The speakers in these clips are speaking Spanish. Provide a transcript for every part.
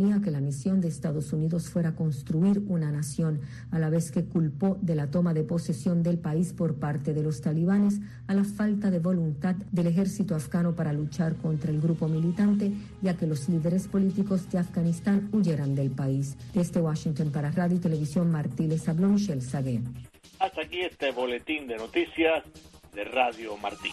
que la misión de Estados Unidos fuera construir una nación, a la vez que culpó de la toma de posesión del país por parte de los talibanes a la falta de voluntad del ejército afgano para luchar contra el grupo militante, ya que los líderes políticos de Afganistán huyeran del país. Desde Washington para Radio y Televisión Martínez habló Michelle Sagué. Hasta aquí este boletín de noticias de Radio Martín.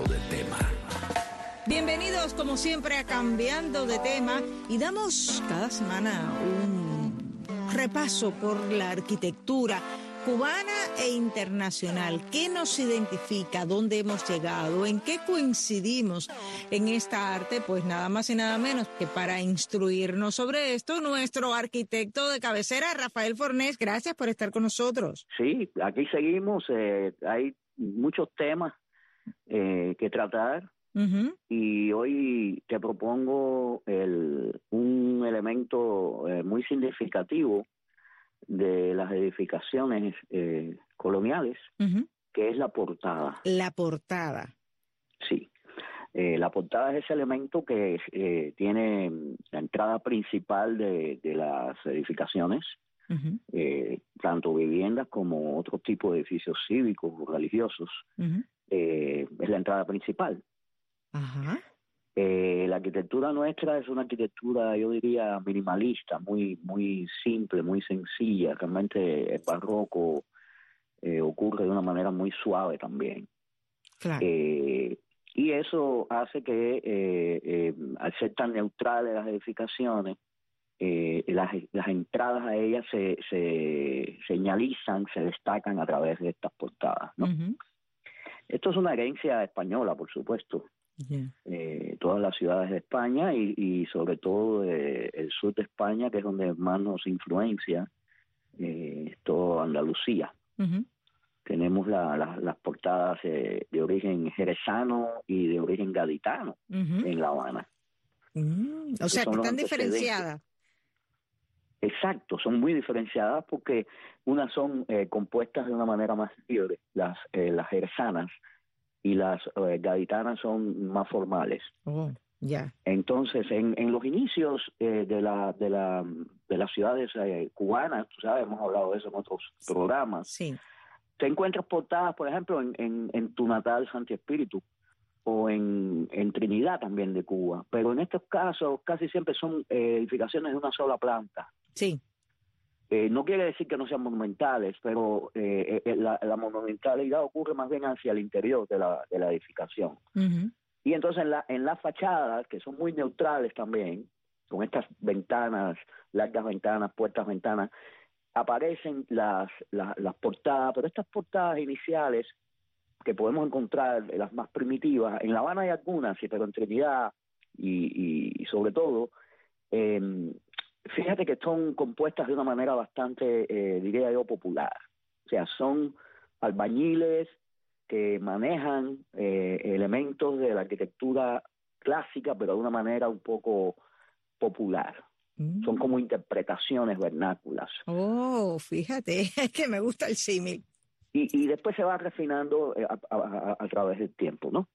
de tema. Bienvenidos como siempre a Cambiando de tema y damos cada semana un repaso por la arquitectura cubana e internacional. ¿Qué nos identifica? ¿Dónde hemos llegado? ¿En qué coincidimos en esta arte? Pues nada más y nada menos que para instruirnos sobre esto, nuestro arquitecto de cabecera, Rafael Fornés. Gracias por estar con nosotros. Sí, aquí seguimos. Eh, hay muchos temas eh, que tratar. Y hoy te propongo el, un elemento eh, muy significativo de las edificaciones eh, coloniales, que es la portada. La portada. Sí. Eh, la portada es ese elemento que tiene la entrada principal de, las edificaciones, tanto viviendas como otro tipo de edificios cívicos o religiosos. es la entrada principal. Ajá. Eh, la arquitectura nuestra es una arquitectura, yo diría, minimalista, muy, muy simple, muy sencilla. Realmente el barroco eh, ocurre de una manera muy suave también. Eh, y eso hace que, al ser tan neutrales las edificaciones, las, las, entradas a ellas se, se señalizan, se destacan a través de estas portadas. ¿no? Esto es una herencia española, por supuesto. Eh, todas las ciudades de España y, sobre todo eh, el sur de España, que es donde más nos influencia, eh, todo Andalucía. Tenemos las portadas de origen jerezano y de origen gaditano en La Habana. Mm, o sea, que están diferenciadas. Exacto, son muy diferenciadas porque unas son compuestas de una manera más libre, las, las jerezanas, y las eh, gaditanas son más formales. Oh. Entonces, en, en los inicios eh, de, la, de, la, de las ciudades eh, cubanas, tú sabes, hemos hablado de eso en otros programas, sí. te encuentras portadas, por ejemplo, en, en, en tu natal Santi Espíritu o en, en Trinidad también de Cuba, pero en estos casos casi siempre son edificaciones de una sola planta. Sí. Eh, no quiere decir que no sean monumentales, pero eh, eh, la, monumentalidad ocurre más bien hacia el interior de la, de la edificación. Y entonces en la, en las fachadas, que son muy neutrales también, con estas ventanas, largas ventanas, puertas, ventanas, aparecen las, las, las portadas, pero estas portadas iniciales que podemos encontrar, las más primitivas, en La Habana hay algunas, sí, pero en Trinidad y, y, sobre todo, eh, fíjate que son compuestas de una manera bastante, eh, diría yo, popular. O sea, son albañiles que manejan eh, elementos de la arquitectura clásica, pero de una manera un poco popular. Son como mm. interpretaciones vernáculas. Oh, fíjate, es que me gusta el símil. Y, y después se va refinando eh, a, través del tiempo, ¿no?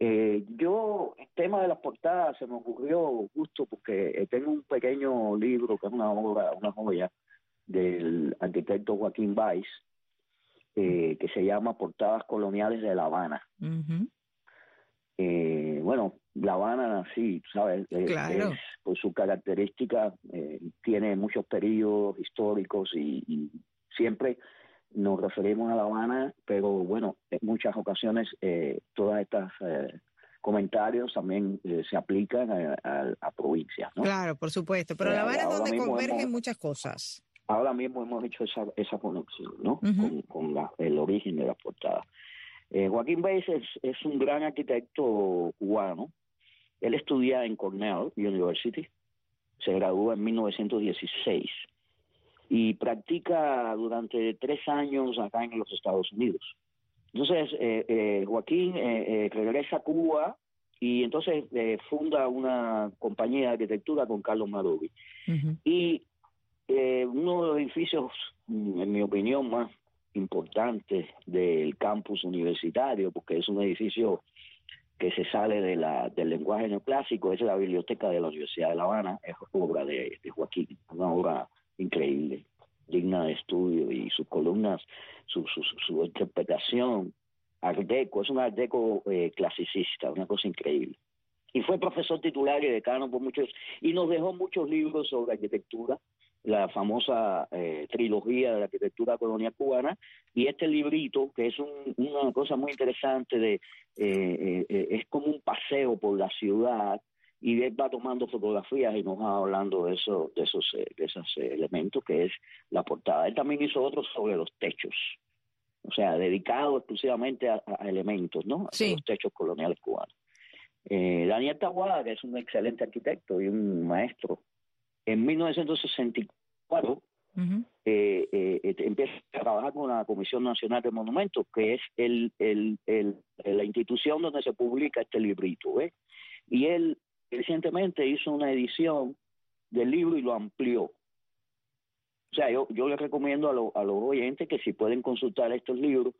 Eh, yo, el tema de las portadas se me ocurrió justo porque eh, tengo un pequeño libro que es una obra, una joya del arquitecto Joaquín Weiss, eh, que se llama Portadas Coloniales de La Habana. eh, bueno, La Habana, sí, sabes, eh, por su característica, tiene muchos periodos históricos y, y siempre nos referimos a La Habana, pero bueno, en muchas ocasiones eh, todas estas eh, comentarios también eh, se aplican a, provincias. ¿no? Claro, por supuesto, pero La Habana es donde convergen muchas cosas. Ahora mismo hemos hecho esa, esa conexión, ¿no? Con, el origen de la portada. Joaquín Baez es, un gran arquitecto cubano. Él estudia en Cornell University, se graduó en 1916 y practica durante tres años acá en los Estados Unidos. Entonces, eh, eh, Joaquín eh, regresa a Cuba y entonces funda una compañía de arquitectura con Carlos Madovi. Y uno de los edificios, mm, en mi opinión, más importantes del campus universitario, porque es un edificio que se sale de la, del lenguaje neoclásico, es la biblioteca de la Universidad de La Habana, es obra de, de Joaquín, una obra increíble, digna de estudio y sus columnas, su, su, interpretación, art deco, es un art deco eh, clasicista, una cosa increíble. Y fue profesor titular y decano por muchos, y nos dejó muchos libros sobre arquitectura, la famosa eh, trilogía de la arquitectura colonial cubana, y este librito, que es un, una cosa muy interesante, de eh, es como un paseo por la ciudad, y él va tomando fotografías y nos va hablando de, eso, de, esos, eh, de esos eh, elementos que es la portada. Él también hizo otros sobre los techos, o sea, dedicado exclusivamente a, elementos, ¿no? Sí. los techos coloniales cubanos. Eh, Daniel Tahuada, que es un excelente arquitecto y un maestro, en 1964 empieza a trabajar con la Comisión Nacional de Monumentos, que es el, el, el, la institución donde se publica este librito. ¿ves? Y él recientemente hizo una edición del libro y lo amplió. O sea, yo, yo les recomiendo a, a los oyentes que si pueden consultar estos libros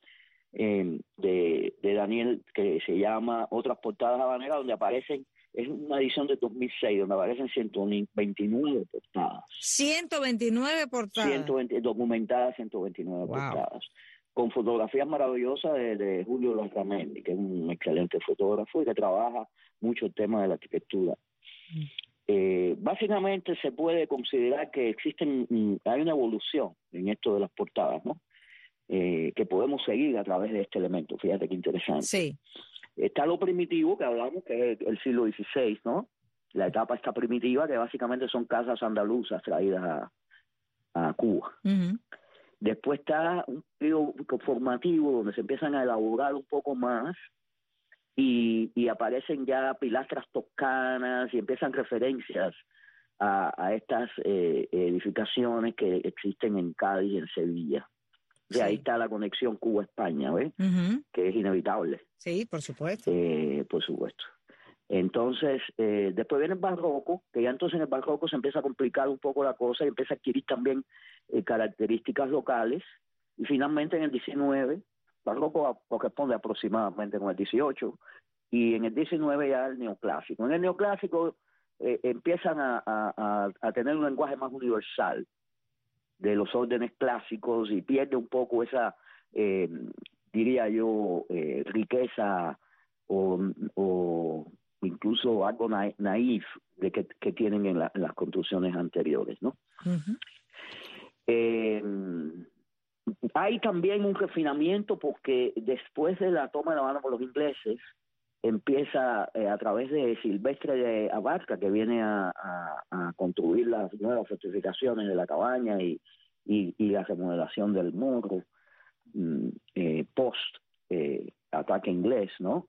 eh, de, de Daniel, que se llama Otras portadas habaneras, donde aparecen, es una edición de 2006, donde aparecen 129 portadas. 129 portadas. 120, documentadas 129 portadas con fotografías maravillosas de, Julio Lanzamendi, que es un excelente fotógrafo y que trabaja mucho el tema de la arquitectura. Mm. Eh, básicamente se puede considerar que existen, mm, hay una evolución en esto de las portadas, ¿no? Eh, que podemos seguir a través de este elemento. Fíjate qué interesante. Sí. Está lo primitivo que hablamos, que es el siglo XVI, ¿no? La etapa está primitiva, que básicamente son casas andaluzas traídas a, Cuba. Después está un periodo formativo donde se empiezan a elaborar un poco más y, aparecen ya pilastras toscanas y empiezan referencias a, estas eh, edificaciones que existen en Cádiz y en Sevilla. De ahí está la conexión Cuba-España, ¿ves? Que es inevitable. Sí, por supuesto. Eh, por supuesto. Entonces, eh, después viene el barroco, que ya entonces en el barroco se empieza a complicar un poco la cosa y empieza a adquirir también eh, características locales. Y finalmente en el 19, barroco corresponde aproximadamente con el 18, y en el 19 ya el neoclásico. En el neoclásico eh, empiezan a, tener un lenguaje más universal de los órdenes clásicos y pierde un poco esa, diría yo, riqueza o, o incluso algo naif de que, tienen en, las construcciones anteriores, ¿no? Eh, hay también un refinamiento porque después de la toma de la mano por los ingleses, empieza eh, a través de Silvestre de Abarca, que viene a, construir las nuevas fortificaciones de la cabaña y, la remodelación del muro mm, eh, post ataque inglés, ¿no?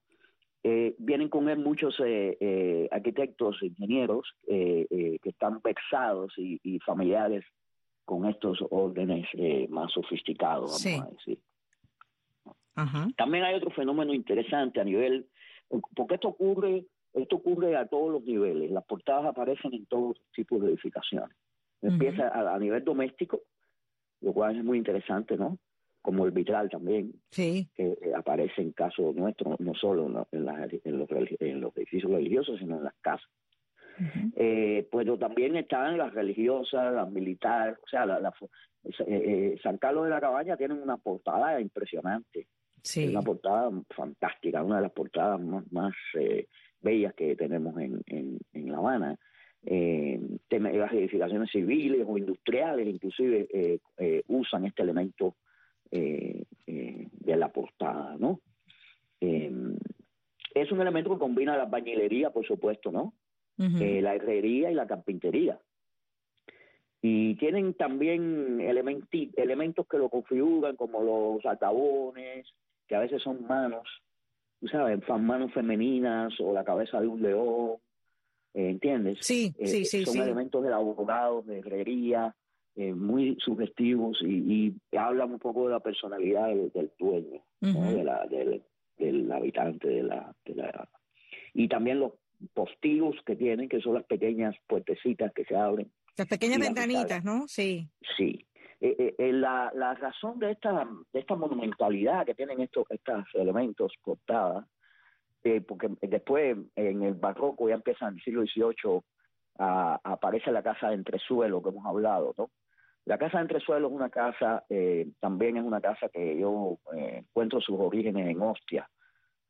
Eh, vienen con él muchos eh, eh, arquitectos, ingenieros que están vexados y, familiares con estos órdenes más sofisticados, vamos a decir. También hay otro fenómeno interesante a nivel, porque esto ocurre, esto ocurre a todos los niveles. Las portadas aparecen en todos tipos de edificaciones. Empieza a, a nivel doméstico, lo cual es muy interesante, ¿no? como el vitral también, que eh, aparece en casos nuestros, no solo en, los, edificios religiosos, sino en las casas. Eh, pero también están las religiosas, las militares, o sea, la, eh, San Carlos de la Cabaña tiene una portada impresionante, una portada fantástica, una de las portadas más, bellas que tenemos en, en, La Habana. las edificaciones civiles o industriales inclusive usan este elemento eh, eh, de la portada, ¿no? Eh, es un elemento que combina la bañilería, por supuesto, ¿no? La herrería y la carpintería. Y tienen también elementos que lo configuran, como los altabones, que a veces son manos, tú sabes, manos femeninas o la cabeza de un león, eh, ¿entiendes? Sí, Eh, sí, sí, son sí. elementos del abogado, de herrería, eh, muy sugestivos y, y hablan un poco de la personalidad del, del dueño, ¿no? Ujú. de la, del, del habitante de la, de la... Y también los postigos que tienen, que son las pequeñas puertecitas que se abren. Las pequeñas ventanitas, ¿no? Sí. Sí. Eh, eh, eh, la, la razón de esta, de esta monumentalidad que tienen estos, estos elementos portadas, eh, porque después en el barroco ya empieza en el siglo XVIII a, aparece la casa de entresuelo que hemos hablado, ¿no? La casa de entresuelo es una casa, eh, también es una casa que yo encuentro sus orígenes en Ostia,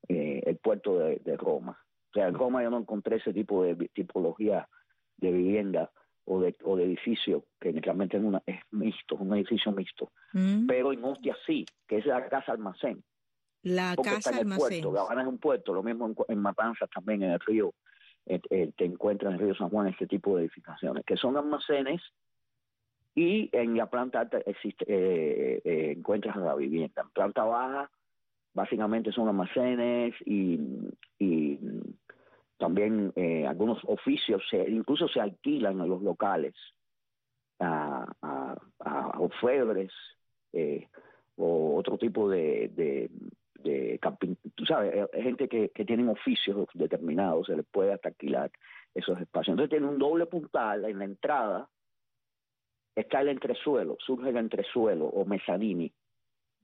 el puerto de, de Roma. O sea, en Roma yo no encontré ese tipo de tipología de vivienda o de, o de edificio, que realmente es, una, es mixto, un edificio mixto. Mm. Pero en Ostia sí, que es la casa almacén. La Porque casa está en el almacén. puerto, La Habana es un puerto, lo mismo en, en Matanzas también, en el río, eh, eh, te encuentras en el río San Juan este tipo de edificaciones, que son almacenes y en la planta alta existe, eh, encuentras la vivienda. En planta baja, básicamente son almacenes y, y también eh, algunos oficios, se, incluso se alquilan en los locales a, a, a eh, o otro tipo de, de, tú sabes, eh, gente que, que tienen oficios determinados, se les puede hasta alquilar esos espacios. Entonces tiene un doble puntal en la entrada, está el entresuelo, surge el entresuelo o mezanini,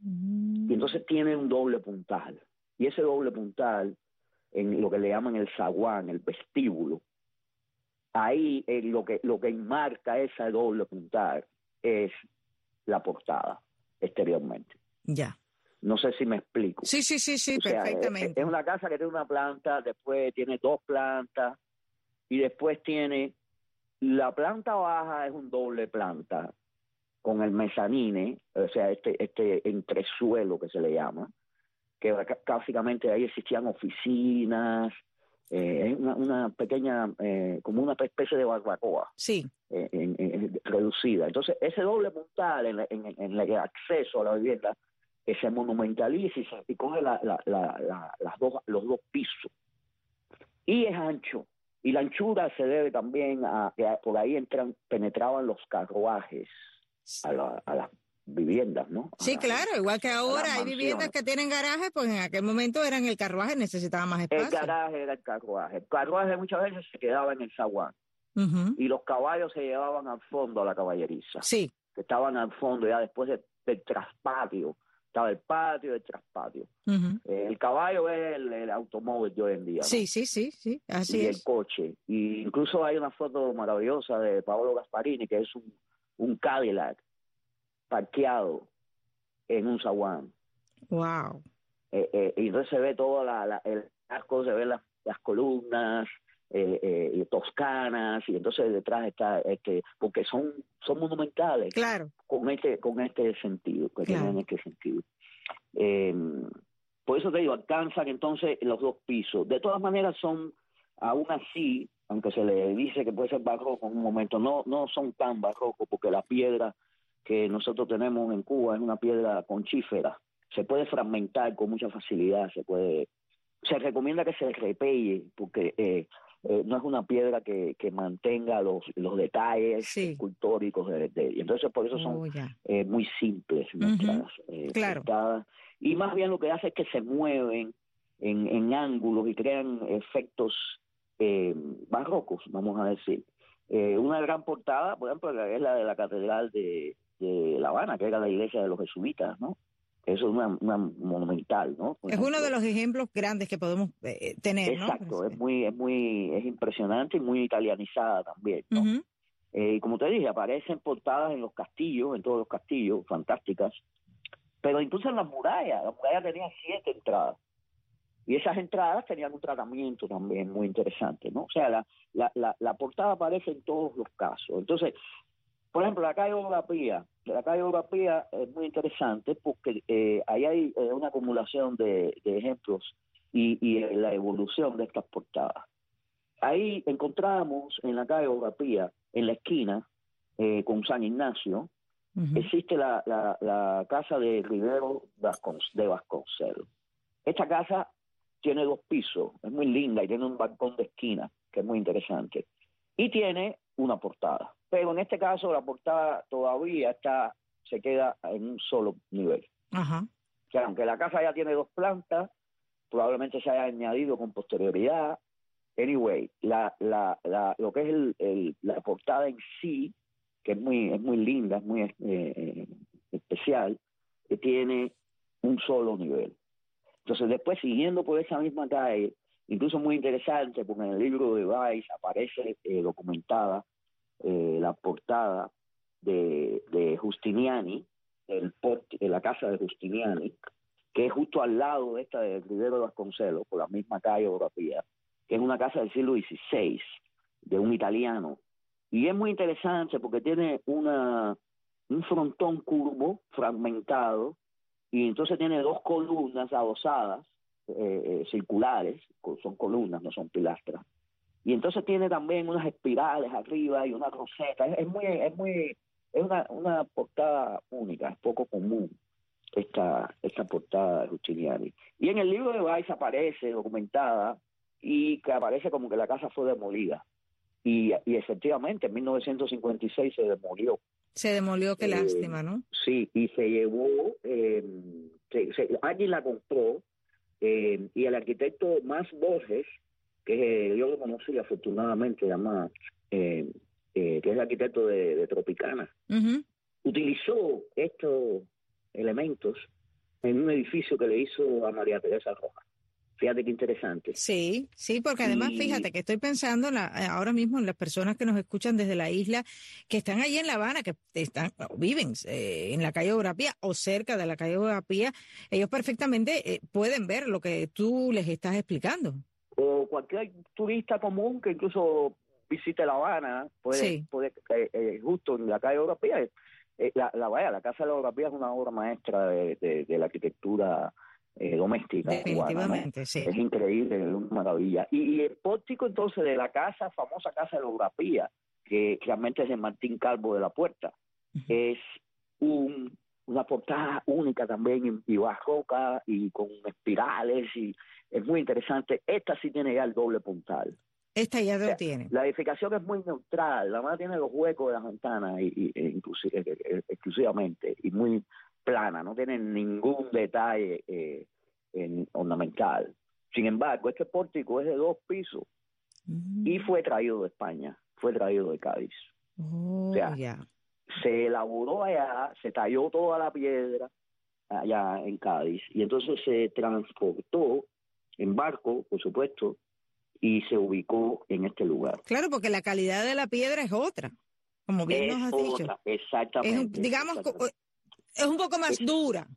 y entonces tiene un doble puntal. Y ese doble puntal, en lo que le llaman el zaguán, el vestíbulo, ahí eh, lo que lo que enmarca ese doble puntal es la portada exteriormente. Ya. No sé si me explico. Sí, sí, sí, sí, O sea, es- perfectamente. Es una casa que tiene una planta, después tiene dos plantas y después tiene la planta baja es un doble planta con el mezanine, o sea, este este entresuelo que se le llama, que ca- básicamente ahí existían oficinas, eh, es una, una pequeña, eh, como una especie de barbacoa Sí. eh, en- en- reducida. Entonces, ese doble puntal en, el acceso a la vivienda se monumentaliza y, se, y coge la, la, la, la- las dos, los dos pisos. Y es ancho. Y la anchura se debe también a que por ahí entran, penetraban los carruajes a, la- a las viviendas, ¿no? Sí, la- claro, igual que ahora hay viviendas que tienen garaje, pues en aquel momento eran el carruaje, necesitaba más El espacio. garaje era el carruaje. El carruaje muchas veces se quedaba en el zaguán y los caballos se llevaban al fondo a la caballeriza. Sí, que estaban al fondo, ya después de- del traspatio. Estaba el patio y el traspatio. Eh, el caballo es el, el automóvil de hoy en día. ¿no? sí, sí, sí, sí, así y el es. coche. Y incluso hay una foto maravillosa de Paolo Gasparini, que es un, un Cadillac parqueado en un zaguán. Wow. Eh, eh, y entonces se ve todo la, la- el arco, se ven las, las columnas eh, toscanas, y entonces detrás está, este, porque son, son monumentales Claro, con este con este sentido que Claro. tienen este sentido Eh, por eso te digo alcanzan entonces los dos pisos de todas maneras son aún así aunque se le dice que puede ser barroco en un momento no no son tan barrocos porque la piedra que nosotros tenemos en Cuba es una piedra conchífera se puede fragmentar con mucha facilidad se puede se recomienda que se repelle porque eh, eh, no es una piedra que, que mantenga los, los detalles Sí. escultóricos de, entonces por eso son Oh, eh, muy simples nuestras eh, Claro. portadas. y más bien lo que hace es que se mueven en, en ángulos y crean efectos eh, barrocos vamos a decir Eh, una gran portada por ejemplo es la de la catedral de, de La Habana que era la iglesia de los jesuitas no eso es una, una monumental no Por Es uno de los ejemplos grandes que podemos eh, tener, ¿no? Exacto, es muy, es muy, es impresionante y muy italianizada también. Eh, y como te dije, aparecen portadas en los castillos, en todos los castillos, fantásticas, pero incluso en las murallas, las murallas tenían siete entradas. Y esas entradas tenían un tratamiento también muy interesante, ¿no? O sea, la, la, la, la portada aparece en todos los casos. Entonces, por ejemplo, la calle Olga Pía, la calle Olga Pía es muy interesante porque eh, ahí hay eh, una acumulación de, de ejemplos y, y eh, la evolución de estas portadas. Ahí encontramos en la calle Olga Pía, en la esquina, eh, con San Ignacio, existe la, la, casa de Rivero de Vasconcelos. Esta casa tiene dos pisos, es muy linda y tiene un balcón de esquina, que es muy interesante. Y tiene una portada. Pero en este caso la portada todavía está, se queda en un solo nivel. Ajá. O sea, aunque la casa ya tiene dos plantas, probablemente se haya añadido con posterioridad. Anyway, la, la, la, lo que es el, la portada en sí que es muy, es muy linda, es muy eh, eh, especial, que tiene un solo nivel. Entonces, después, siguiendo por esa misma calle, incluso muy interesante, porque en el libro de Vice aparece eh, documentada la portada de, de Justiniani, el de la casa de Justiniani, que es justo al lado de esta de Rivero de Vasconcelos, por la misma calle Europea, que es una casa del siglo XVI, de un italiano. Y es muy interesante porque tiene una, un frontón curvo, fragmentado, y entonces tiene dos columnas adosadas, eh, eh, circulares, son columnas, no son pilastras. Y entonces tiene también unas espirales arriba y una roseta. Es, muy, es muy, es una, una portada única, es poco común esta, esta portada de Justiniani. Y en el libro de Weiss aparece documentada y que aparece como que la casa fue demolida. Y, efectivamente, en 1956 se demolió. Se demolió, qué eh, lástima, ¿no? Sí, y se llevó, eh, alguien la compró, eh, y el arquitecto Más Borges, que yo lo conocí afortunadamente, llama, que es el arquitecto de, Tropicana, utilizó estos elementos en un edificio que le hizo a María Teresa Rojas. Fíjate qué interesante. Sí, sí, porque además fíjate que estoy pensando eh, ahora mismo en las personas que nos escuchan desde la isla, que están allí en La Habana, que están viven eh, en la calle Europía o cerca de la calle Europía, ellos perfectamente eh, pueden ver lo que tú les estás explicando. O cualquier turista común que incluso visite La Habana, puede, puede justo en la calle Europea, la, la, vaya, la Casa de la es una obra maestra de la arquitectura eh, doméstica. Definitivamente, sí. Es increíble, es una maravilla. Y, el pórtico entonces de la casa, famosa casa de la Urapía, que realmente es de Martín Calvo de la Puerta, es un, una portada única también y barroca y con espirales y es muy interesante. Esta sí tiene ya el doble puntal. Esta ya lo tiene. La edificación es muy neutral, la más tiene los huecos de las ventanas y, e inclusive, e, e, exclusivamente y muy plana, no tiene ningún detalle eh, en, ornamental. Sin embargo, este pórtico es de dos pisos y mm. fue traído de España, fue traído de Cádiz. Oh, se elaboró allá, se talló toda la piedra allá en Cádiz y entonces se transportó en barco, por supuesto, y se ubicó en este lugar. Claro, porque la calidad de la piedra es otra, como bien nos has dicho. Exactamente. digamos, es un poco más dura,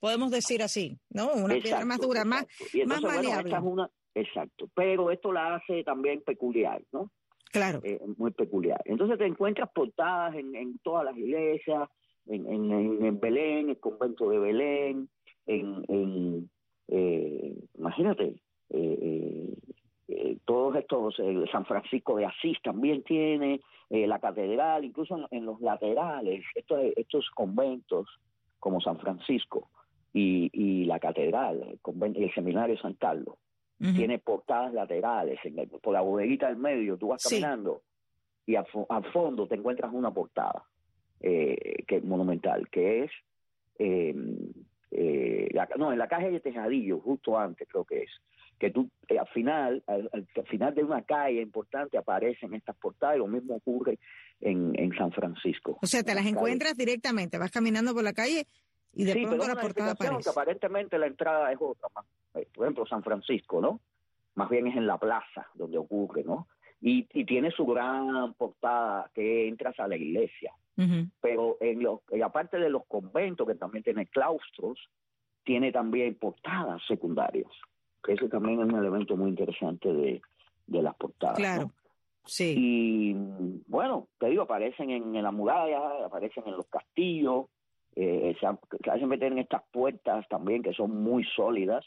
podemos decir así, ¿no? Una piedra más dura, más, más maleable. exacto, pero esto la hace también peculiar, ¿no? Claro. Eh, muy peculiar. Entonces te encuentras portadas en, en todas las iglesias, en, en, en, Belén, el convento de Belén, en, en eh, imagínate, eh, eh todos estos, San Francisco de Asís también tiene, la catedral, incluso en, los laterales, estos, estos conventos como San Francisco y, y la catedral, el, el seminario San Carlos, tiene portadas laterales, en por la bodeguita del medio, tú vas caminando y al, fondo te encuentras una portada eh, que monumental, que es em, eh, no, en la calle de Tejadillo, justo antes creo que es, que tú eh, al final, al, final de una calle importante aparecen estas portadas y lo mismo ocurre en, en San Francisco. O sea, te las encuentras directamente, vas caminando por la calle y de sí, pronto la portada aparece. aparentemente la entrada es otra, más. Eh, por ejemplo, San Francisco, ¿no? Más bien es en la plaza donde ocurre, ¿no? Y, y tiene su gran portada que entras a la iglesia. Pero en los, aparte de los conventos, que también tiene claustros, tiene también portadas secundarias. Que eso también es un elemento muy interesante de, de las portadas. Claro. Sí. Y bueno, te digo, aparecen en, en la muralla, aparecen en los castillos, eh, se, hacen meter en estas puertas también que son muy sólidas.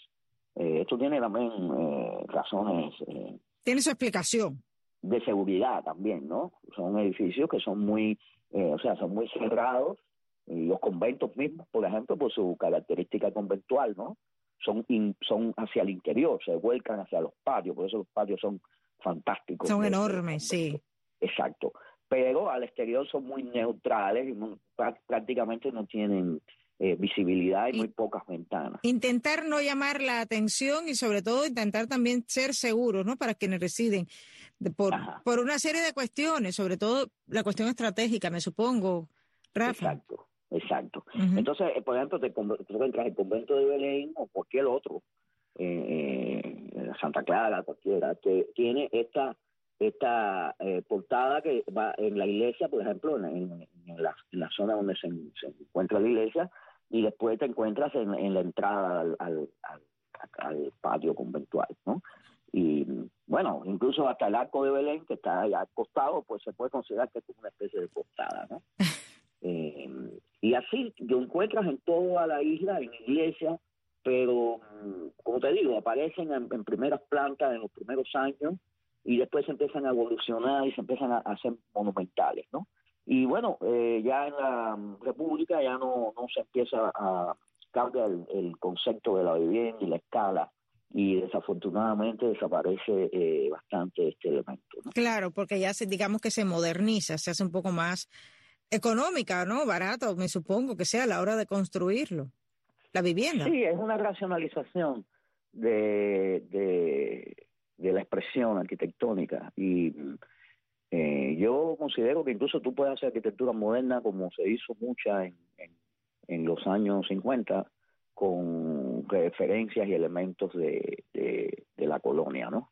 Eh, esto tiene también eh, razones. Eh, tiene su explicación. De seguridad también, ¿no? Son edificios que son muy, o sea, son muy cerrados los conventos mismos, por ejemplo, por su característica conventual, ¿no? Son, son hacia el interior, se vuelcan hacia los patios, por eso los patios son fantásticos. Son enormes, sí. Exacto. Pero al exterior son muy neutrales y prácticamente no tienen eh, visibilidad y, muy pocas ventanas. Intentar no llamar la atención y sobre todo intentar también ser seguros, ¿no? Para quienes residen, por, por una serie de cuestiones, sobre todo la cuestión estratégica, me supongo, Rafa. Exacto. Exacto. Entonces, eh, por ejemplo, te, encuentras el convento de Belén o cualquier otro, eh, eh, Santa Clara, cualquiera, que tiene esta esta portada que va en la iglesia, por ejemplo, en, la, zona donde se, encuentra la iglesia, y después te encuentras en, la entrada al, al, patio conventual, ¿no? Y bueno, incluso hasta el arco de Belén, que está allá al costado, pues se puede considerar que es una especie de portada, ¿no? Eh, y así lo encuentras en toda la isla, en iglesias, pero mm, como te digo, aparecen en, primeras plantas en los primeros años y después se empiezan a evolucionar y se empiezan a, hacer monumentales, ¿no? Y bueno, eh, ya en la mm, República ya no, no se empieza a cambiar el, concepto de la vivienda y la escala y desafortunadamente desaparece eh, bastante este elemento. Claro, porque ya se, digamos que se moderniza, se hace un poco más económica, ¿no? Barato, me supongo que sea a la hora de construirlo, la vivienda. Sí, es una racionalización de, de, la expresión arquitectónica y eh, yo considero que incluso tú puedes hacer arquitectura moderna como se hizo mucha en, en, los años 50 con referencias y elementos de, de, la colonia, ¿no?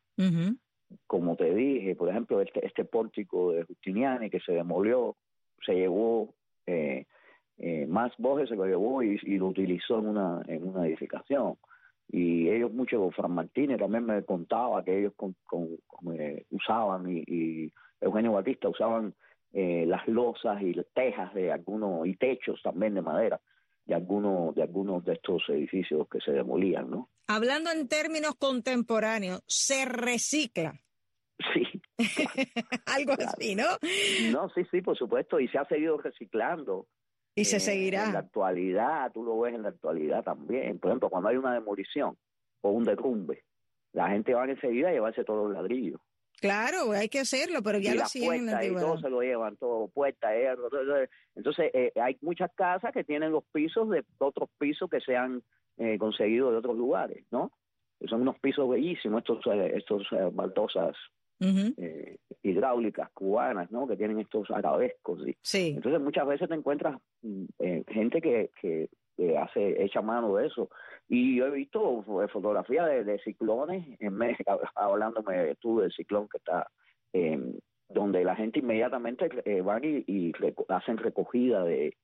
Como te dije, por ejemplo, este, este pórtico de Justiniani que se demolió se llevó, eh, eh, más Borges se lo llevó y, lo utilizó en una, en una edificación. Y ellos, mucho, Fran Martínez también me contaba que ellos con, eh, usaban, y, Eugenio Batista usaban las losas y las tejas de algunos, y techos también de madera de algunos de algunos de estos edificios que se demolían, ¿no? Hablando en términos contemporáneos, se recicla. Sí. Algo así, ¿no? No, sí, sí, por supuesto, y se ha seguido reciclando. Y se eh, seguirá. En la actualidad, tú lo ves en la actualidad también. Por ejemplo, cuando hay una demolición o un derrumbe, la gente va enseguida a llevarse todos los ladrillos. Claro, hay que hacerlo, pero ya lo hacían en Y todo se lo llevan, todo, puerta, Entonces, eh, hay muchas casas que tienen los pisos de otros pisos que se han eh, conseguido de otros lugares, ¿no? Son unos pisos bellísimos, estos, estos baldosas eh, hidráulicas cubanas, ¿no? Que tienen estos arabescos. Sí. Entonces muchas veces te encuentras mm, eh, gente que, que, hace echa mano de eso. Y yo he visto fotografías de, ciclones, en México, hablándome tú del ciclón que está, donde la gente inmediatamente eh, van y, y hacen recogida de,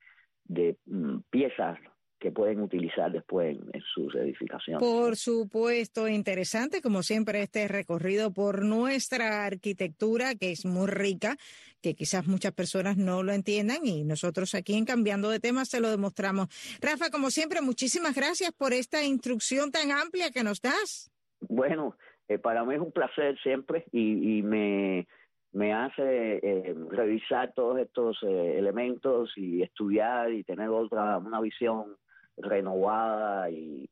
de mm, piezas que pueden utilizar después en, sus edificaciones. Por supuesto, interesante como siempre este recorrido por nuestra arquitectura que es muy rica, que quizás muchas personas no lo entiendan y nosotros aquí en Cambiando de Temas se lo demostramos. Rafa, como siempre, muchísimas gracias por esta instrucción tan amplia que nos das. Bueno, eh, para mí es un placer siempre y, me me hace eh, revisar todos estos eh, elementos y estudiar y tener otra una visión renovada y,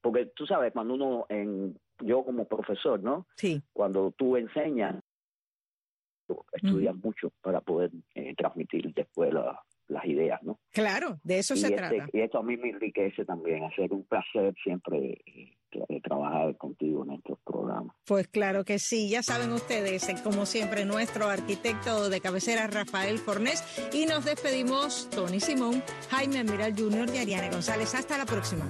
porque tú sabes cuando uno en yo como profesor no sí. Cuando tú enseñas estudias mucho para poder eh, transmitir después las ideas no claro de eso se este, trata. y esto a mí me enriquece también hacer un placer siempre eh, trabajar contigo en estos programas. Pues claro que sí, ya saben ustedes, eh, como siempre, nuestro arquitecto de cabecera Rafael Fornés y nos despedimos Tony Simón, Jaime Miral Jr. y Ariane González. Hasta la próxima.